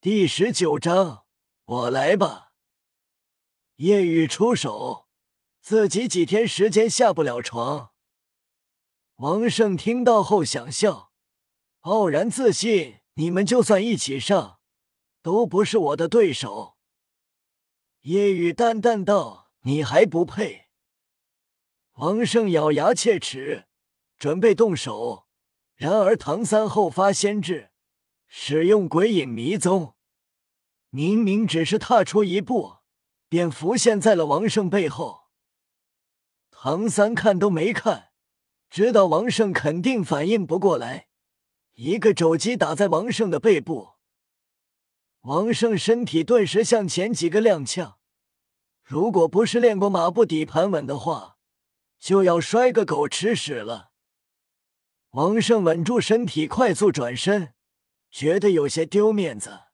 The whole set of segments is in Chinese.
第十九章，我来吧。夜雨出手，自己几天时间下不了床。王胜听到后想笑，傲然自信：“你们就算一起上，都不是我的对手。”夜雨淡淡道：“你还不配。”王胜咬牙切齿，准备动手。然而唐三后发先至，使用鬼影迷踪，明明只是踏出一步，便浮现在了王胜背后。唐三看都没看，知道王胜肯定反应不过来，一个肘击打在王胜的背部，王胜身体顿时向前几个踉跄。如果不是练过马步底盘稳的话，就要摔个狗吃屎了。王胜稳住身体，快速转身，觉得有些丢面子。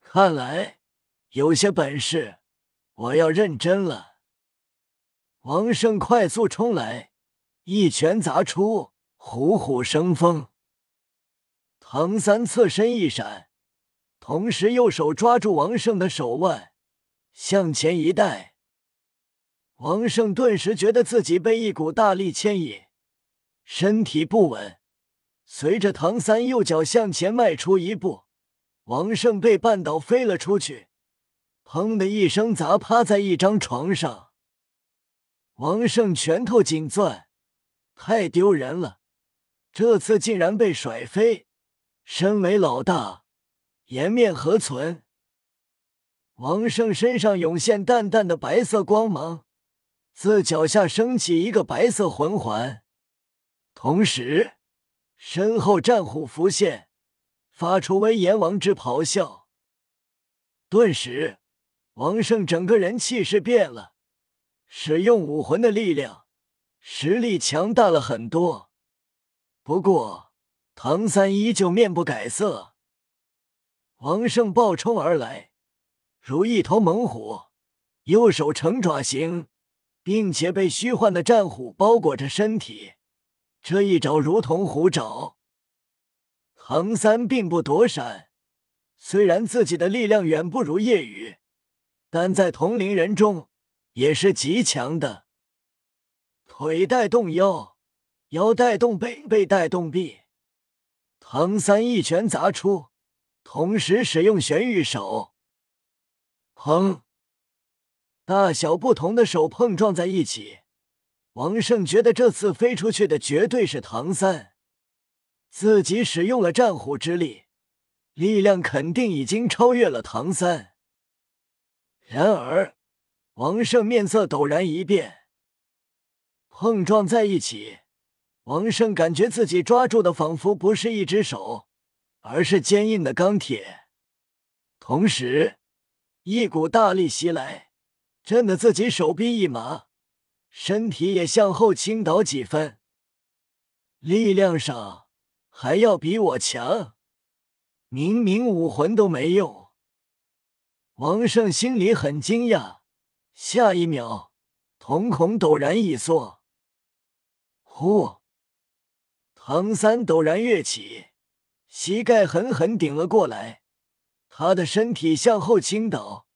看来有些本事，我要认真了。王胜快速冲来，一拳砸出，虎虎生风。唐三侧身一闪，同时右手抓住王胜的手腕，向前一带。王胜顿时觉得自己被一股大力牵引。身体不稳，随着唐三右脚向前迈出一步，王胜被绊倒飞了出去，砰的一声砸趴在一张床上。王胜拳头紧攥，太丢人了，这次竟然被甩飞，身为老大，颜面何存？王胜身上涌现淡淡的白色光芒，自脚下升起一个白色魂环。同时，身后战虎浮现，发出威严王之咆哮。顿时，王胜整个人气势变了，使用武魂的力量，实力强大了很多。不过，唐三依旧面不改色。王胜暴冲而来，如一头猛虎，右手成爪形，并且被虚幻的战虎包裹着身体。这一招如同虎爪，唐三并不躲闪。虽然自己的力量远不如叶雨，但在同龄人中也是极强的。腿带动腰，腰带动背，背带动臂。唐三一拳砸出，同时使用玄玉手。砰！大小不同的手碰撞在一起。王胜觉得这次飞出去的绝对是唐三，自己使用了战虎之力，力量肯定已经超越了唐三。然而，王胜面色陡然一变，碰撞在一起，王胜感觉自己抓住的仿佛不是一只手，而是坚硬的钢铁，同时一股大力袭来，震得自己手臂一麻。身体也向后倾倒几分，力量上还要比我强，明明武魂都没用。王胜心里很惊讶，下一秒瞳孔陡然一缩，呼！唐三陡然跃起，膝盖狠狠顶了过来，他的身体向后倾倒，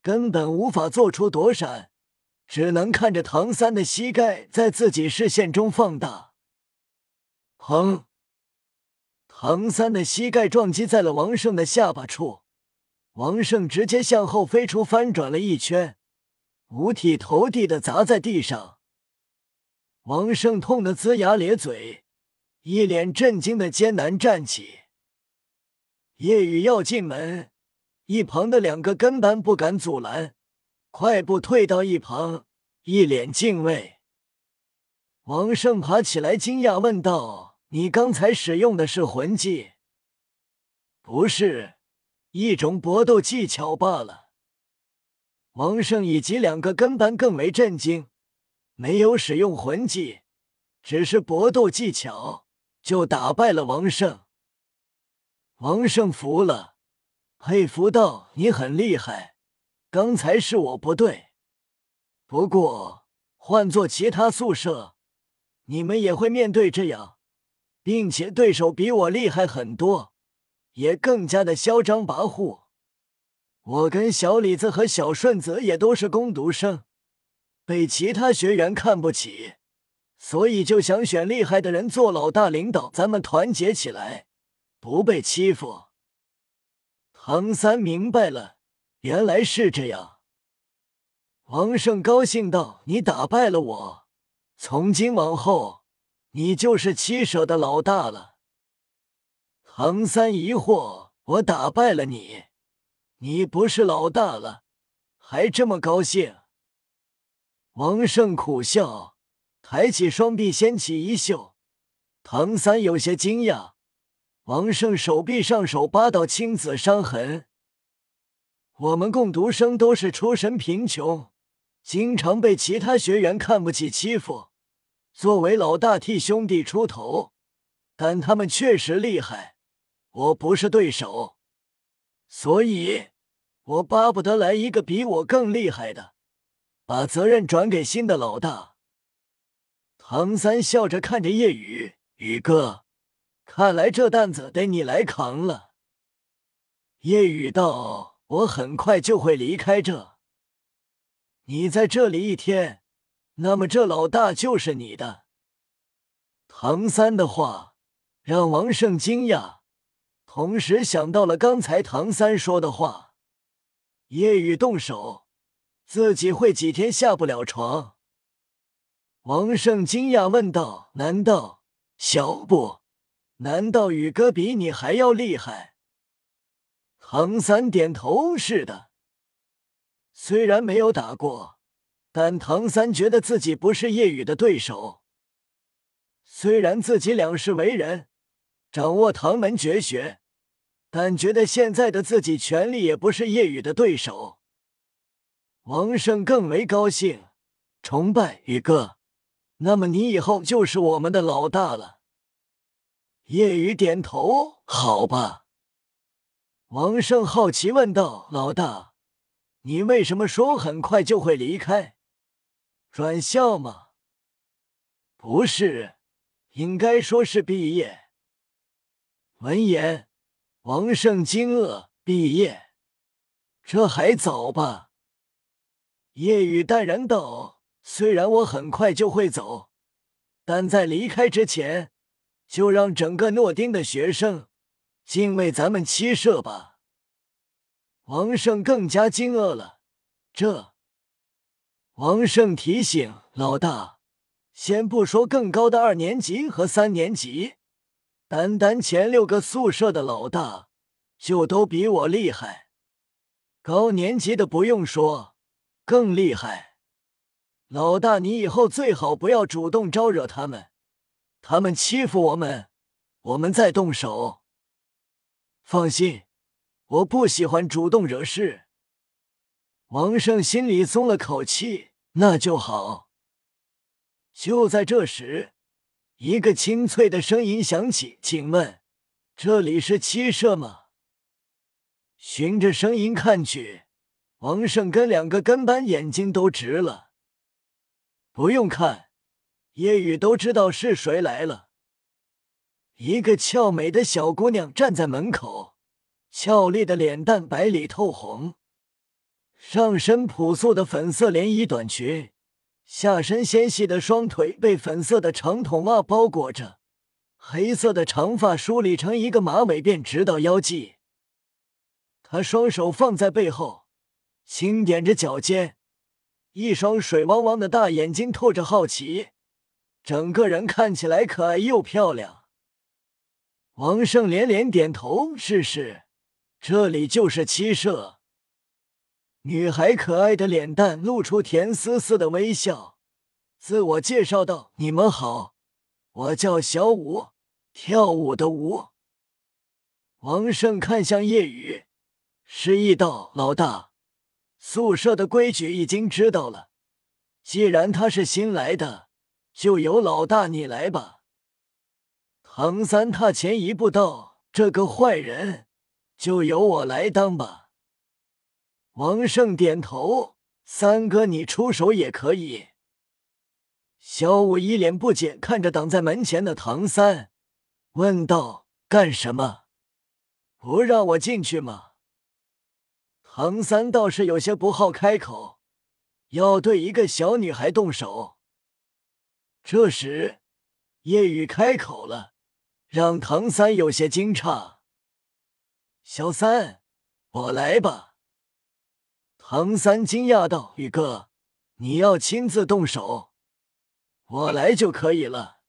根本无法做出躲闪。只能看着唐三的膝盖在自己视线中放大。砰！唐三的膝盖撞击在了王胜的下巴处，王胜直接向后飞出，翻转了一圈，五体投地的砸在地上。王胜痛得龇牙咧嘴，一脸震惊的艰难站起。夜雨要进门，一旁的两个根本不敢阻拦。快步退到一旁，一脸敬畏。王胜爬起来，惊讶问道：“你刚才使用的是魂技？不是，一种搏斗技巧罢了。”王胜以及两个跟班更为震惊，没有使用魂技，只是搏斗技巧就打败了王胜。王胜服了，佩服道：“你很厉害。”刚才是我不对，不过换做其他宿舍，你们也会面对这样，并且对手比我厉害很多，也更加的嚣张跋扈。我跟小李子和小顺子也都是攻读生，被其他学员看不起，所以就想选厉害的人做老大领导，咱们团结起来，不被欺负。唐三明白了，原来是这样。王胜高兴道：“你打败了我，从今往后，你就是七舍的老大了。”唐三疑惑：“我打败了你，你不是老大了，还这么高兴？”王胜苦笑，抬起双臂掀起衣袖。唐三有些惊讶。王胜手臂上手八道青紫伤痕。我们共读生都是出身贫穷，经常被其他学员看不起欺负。作为老大替兄弟出头，但他们确实厉害，我不是对手，所以我巴不得来一个比我更厉害的，把责任转给新的老大。唐三笑着看着夜雨，雨哥。看来这担子得你来扛了。夜雨道：“我很快就会离开这，你在这里一天，那么这老大就是你的。”唐三的话让王胜惊讶，同时想到了刚才唐三说的话：“夜雨动手，自己会几天下不了床。”王胜惊讶问道：“难道小布？”难道宇哥比你还要厉害？唐三点头，是的。虽然没有打过，但唐三觉得自己不是叶雨的对手。虽然自己两世为人，掌握唐门绝学，但觉得现在的自己全力也不是叶雨的对手。王胜更为高兴，崇拜宇哥。那么你以后就是我们的老大了。叶雨点头，好吧。王胜好奇问道：“老大，你为什么说很快就会离开？转校吗？不是，应该说是毕业。”闻言，王胜惊愕：“毕业？这还早吧？”叶雨淡然道：“虽然我很快就会走，但在离开之前。”就让整个诺丁的学生敬畏咱们七社吧。王胜更加惊愕了。这，王胜提醒老大，先不说更高的二年级和三年级，单单前六个宿舍的老大就都比我厉害。高年级的不用说，更厉害。老大，你以后最好不要主动招惹他们。他们欺负我们，我们再动手。放心，我不喜欢主动惹事。王胜心里松了口气，那就好。就在这时，一个清脆的声音响起：“请问，这里是七社吗？”循着声音看去，王胜跟两个跟班眼睛都直了。不用看。叶雨都知道是谁来了。一个俏美的小姑娘站在门口，俏丽的脸蛋白里透红，上身朴素的粉色连衣短裙，下身纤细的双腿被粉色的长筒袜包裹着，黑色的长发梳理成一个马尾辫，直到腰际。她双手放在背后，轻点着脚尖，一双水汪汪的大眼睛透着好奇。整个人看起来可爱又漂亮。王胜连连点头：“是是，这里就是七舍。”女孩可爱的脸蛋露出甜丝丝的微笑，自我介绍道：“你们好，我叫小舞，跳舞的舞。”王胜看向夜雨，示意道：“老大，宿舍的规矩已经知道了。既然他是新来的。”就由老大你来吧。唐三踏前一步道：“这个坏人，就由我来当吧。”王胜点头：“三哥，你出手也可以。”小五一脸不解看着挡在门前的唐三，问道：“干什么？”不让我进去吗？唐三倒是有些不好开口，要对一个小女孩动手。这时，叶雨开口了，让唐三有些惊诧：“小三，我来吧。”唐三惊讶道：“宇哥，你要亲自动手？我来就可以了。”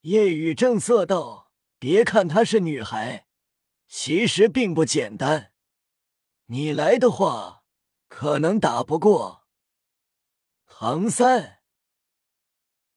叶雨正色道：“别看她是女孩。”其实并不简单，你来的话，可能打不过唐三。